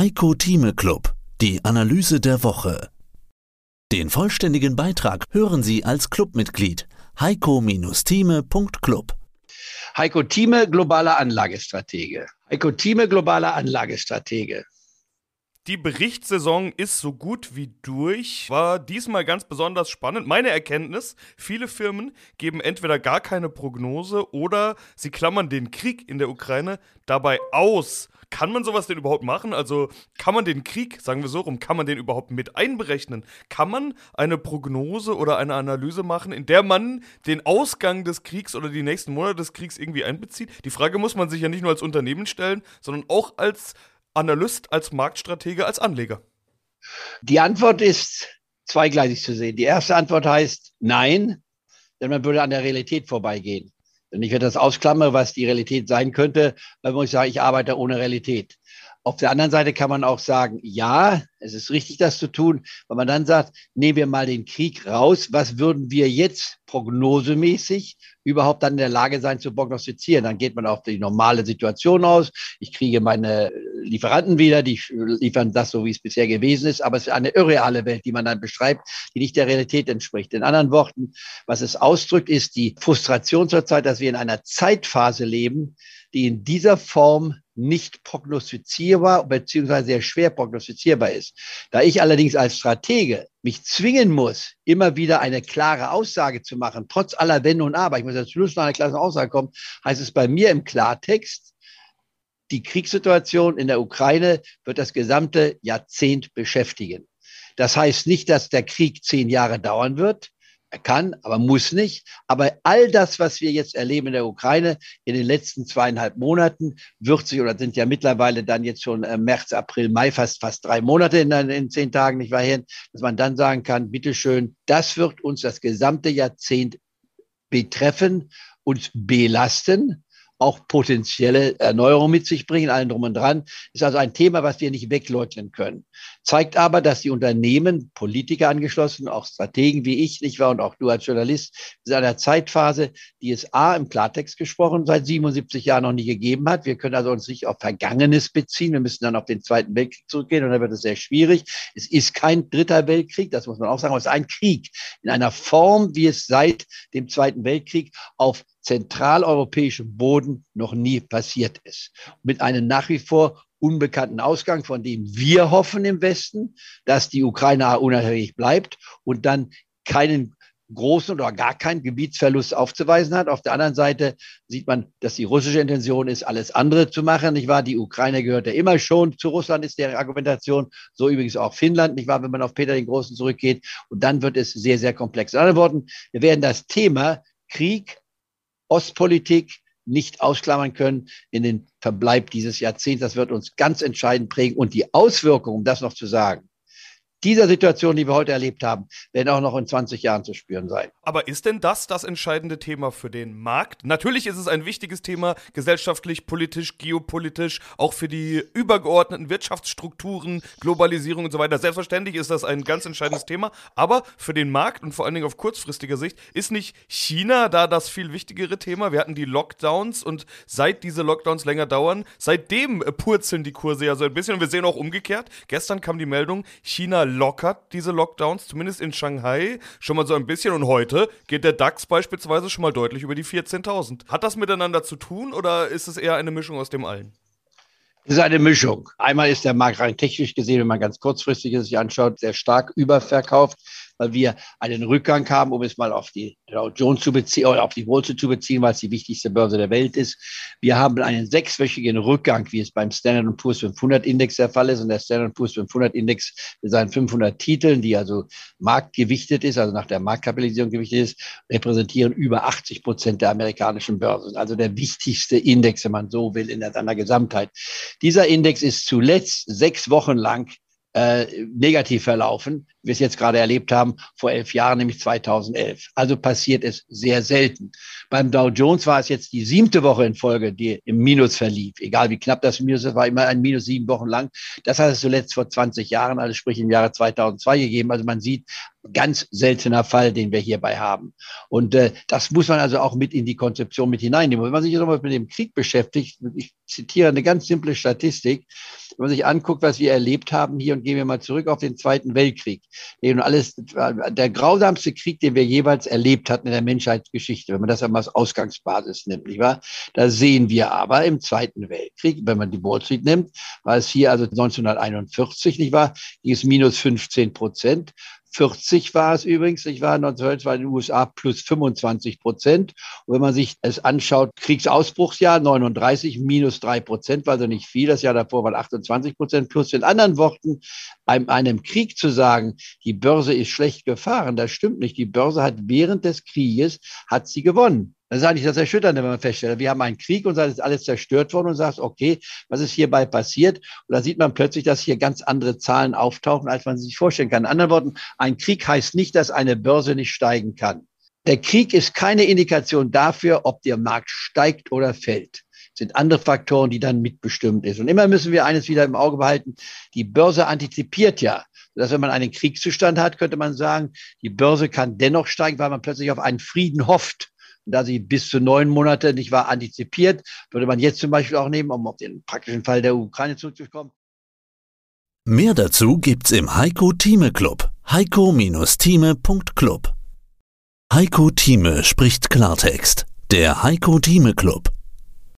Heiko Thieme Club, die Analyse der Woche. Den vollständigen Beitrag hören Sie als Clubmitglied heiko-thieme.club. Heiko Thieme, globaler Anlagestratege. Heiko Thieme, globaler Anlagestratege. Die Berichtssaison ist so gut wie durch. War diesmal ganz besonders spannend. Meine Erkenntnis, viele Firmen geben entweder gar keine Prognose oder sie klammern den Krieg in der Ukraine dabei aus. Kann man sowas denn überhaupt machen? Also kann man den Krieg, sagen wir so rum, kann man den überhaupt mit einberechnen? Kann man eine Prognose oder eine Analyse machen, in der man den Ausgang des Kriegs oder die nächsten Monate des Kriegs irgendwie einbezieht? Die Frage muss man sich ja nicht nur als Unternehmen stellen, sondern auch als Analyst, als Marktstratege, als Anleger? Die Antwort ist zweigleisig zu sehen. Die erste Antwort heißt nein, denn man würde an der Realität vorbeigehen. Wenn ich das ausklammere, was die Realität sein könnte, dann muss ich sagen, ich arbeite ohne Realität. Auf der anderen Seite kann man auch sagen, ja, es ist richtig, das zu tun, weil man dann sagt, nehmen wir mal den Krieg raus, was würden wir jetzt prognosemäßig überhaupt dann in der Lage sein zu prognostizieren? Dann geht man auf die normale Situation aus. Ich kriege meine Lieferanten wieder, die liefern das so, wie es bisher gewesen ist, aber es ist eine irreale Welt, die man dann beschreibt, die nicht der Realität entspricht. In anderen Worten, was es ausdrückt, ist die Frustration zurzeit, dass wir in einer Zeitphase leben, die in dieser Form nicht prognostizierbar bzw. sehr schwer prognostizierbar ist. Da ich allerdings als Stratege mich zwingen muss, immer wieder eine klare Aussage zu machen, trotz aller Wenn und Aber, ich muss jetzt Schluss noch eine klare Aussage kommen, heißt es bei mir im Klartext, die Kriegssituation in der Ukraine wird das gesamte Jahrzehnt beschäftigen. Das heißt nicht, dass der Krieg zehn Jahre dauern wird. Er kann, aber muss nicht. Aber all das, was wir jetzt erleben in der Ukraine in den letzten zweieinhalb Monaten, wird sich oder sind ja mittlerweile dann jetzt schon äh, März, April, Mai, fast, fast drei Monate in, in zehn Tagen, nicht wahr, dass man dann sagen kann, bitteschön, das wird uns das gesamte Jahrzehnt betreffen, uns belasten auch potenzielle Erneuerung mit sich bringen, allen drum und dran. Ist also ein Thema, was wir nicht wegleugnen können. Zeigt aber, dass die Unternehmen, Politiker angeschlossen, auch Strategen wie ich, nicht wahr, und auch du als Journalist, in einer Zeitphase, die es A im Klartext gesprochen seit 77 Jahren noch nie gegeben hat. Wir können also uns nicht auf Vergangenes beziehen. Wir müssen dann auf den Zweiten Weltkrieg zurückgehen und dann wird es sehr schwierig. Es ist kein dritter Weltkrieg, das muss man auch sagen, aber es ist ein Krieg in einer Form, wie es seit dem Zweiten Weltkrieg auf zentraleuropäischem Boden noch nie passiert ist. Mit einem nach wie vor unbekannten Ausgang, von dem wir hoffen im Westen, dass die Ukraine unabhängig bleibt und dann keinen großen oder gar keinen Gebietsverlust aufzuweisen hat. Auf der anderen Seite sieht man, dass die russische Intention ist, alles andere zu machen, nicht wahr? Die Ukraine gehört ja immer schon zu Russland, ist deren Argumentation. So übrigens auch Finnland, nicht wahr? Wenn man auf Peter den Großen zurückgeht. Und dann wird es sehr, sehr komplex. In anderen Worten, wir werden das Thema Krieg Ostpolitik nicht ausklammern können in den Verbleib dieses Jahrzehnts. Das wird uns ganz entscheidend prägen. Und die Auswirkungen, um das noch zu sagen, dieser Situation, die wir heute erlebt haben, werden auch noch in 20 Jahren zu spüren sein. Aber ist denn das das entscheidende Thema für den Markt? Natürlich ist es ein wichtiges Thema, gesellschaftlich, politisch, geopolitisch, auch für die übergeordneten Wirtschaftsstrukturen, Globalisierung und so weiter. Selbstverständlich ist das ein ganz entscheidendes Thema. Aber für den Markt und vor allen Dingen auf kurzfristiger Sicht ist nicht China da das viel wichtigere Thema. Wir hatten die Lockdowns und seit diese Lockdowns länger dauern, seitdem purzeln die Kurse ja so ein bisschen. Und wir sehen auch umgekehrt. Gestern kam die Meldung, China lockert diese Lockdowns, zumindest in Shanghai, schon mal so ein bisschen. Und heute geht der DAX beispielsweise schon mal deutlich über die 14.000. Hat das miteinander zu tun oder ist es eher eine Mischung aus dem allen? Es ist eine Mischung. Einmal ist der Markt rein technisch gesehen, wenn man ganz kurzfristig sich anschaut, sehr stark überverkauft weil wir einen Rückgang haben, um es mal auf die Dow Jones zu beziehen auf die Wall Street zu beziehen, weil es die wichtigste Börse der Welt ist. Wir haben einen sechswöchigen Rückgang, wie es beim Standard Poor's 500 Index der Fall ist. Und der Standard Poor's 500 Index mit seinen 500 Titeln, die also marktgewichtet ist, also nach der Marktkapitalisierung gewichtet ist, repräsentieren über 80 Prozent der amerikanischen Börsen. Also der wichtigste Index, wenn man so will, in seiner Gesamtheit. Dieser Index ist zuletzt sechs Wochen lang äh, negativ verlaufen, wie wir es jetzt gerade erlebt haben, vor elf Jahren, nämlich 2011. Also passiert es sehr selten. Beim Dow Jones war es jetzt die siebte Woche in Folge, die im Minus verlief. Egal wie knapp das Minus ist, war immer ein Minus sieben Wochen lang. Das hat es zuletzt vor 20 Jahren, also sprich im Jahre 2002 gegeben. Also man sieht, ganz seltener Fall, den wir hierbei haben. Und äh, das muss man also auch mit in die Konzeption mit hineinnehmen. Wenn man sich nochmal mit dem Krieg beschäftigt, ich zitiere eine ganz simple Statistik, wenn man sich anguckt, was wir erlebt haben hier und gehen wir mal zurück auf den Zweiten Weltkrieg. Und alles, der grausamste Krieg, den wir jeweils erlebt hatten in der Menschheitsgeschichte, wenn man das einmal als Ausgangsbasis nimmt, nicht wahr? Da sehen wir aber im Zweiten Weltkrieg, wenn man die Wall Street nimmt, war es hier also 1941, nicht wahr, ging es minus 15 Prozent. 40 war es übrigens, ich war 1912 war in den USA plus 25 Prozent. Und wenn man sich es anschaut, Kriegsausbruchsjahr 39 minus drei Prozent, war also nicht viel. Das Jahr davor waren 28 Prozent plus. In anderen Worten, einem, einem Krieg zu sagen, die Börse ist schlecht gefahren, das stimmt nicht. Die Börse hat während des Krieges, hat sie gewonnen. Das ist eigentlich das Erschütternde, wenn man feststellt, wir haben einen Krieg und es ist alles zerstört worden und sagt, okay, was ist hierbei passiert? Und da sieht man plötzlich, dass hier ganz andere Zahlen auftauchen, als man sich vorstellen kann. In anderen Worten, ein Krieg heißt nicht, dass eine Börse nicht steigen kann. Der Krieg ist keine Indikation dafür, ob der Markt steigt oder fällt. Es sind andere Faktoren, die dann mitbestimmt ist. Und immer müssen wir eines wieder im Auge behalten. Die Börse antizipiert ja dass wenn man einen Kriegszustand hat, könnte man sagen, die Börse kann dennoch steigen, weil man plötzlich auf einen Frieden hofft da sie bis zu neun Monate nicht war antizipiert, würde man jetzt zum Beispiel auch nehmen, um auf den praktischen Fall der Ukraine zurückzukommen. Mehr dazu gibt's im Heiko Thieme Club. Heiko-Thieme.club. Heiko Thieme spricht Klartext. Der Heiko Thieme Club.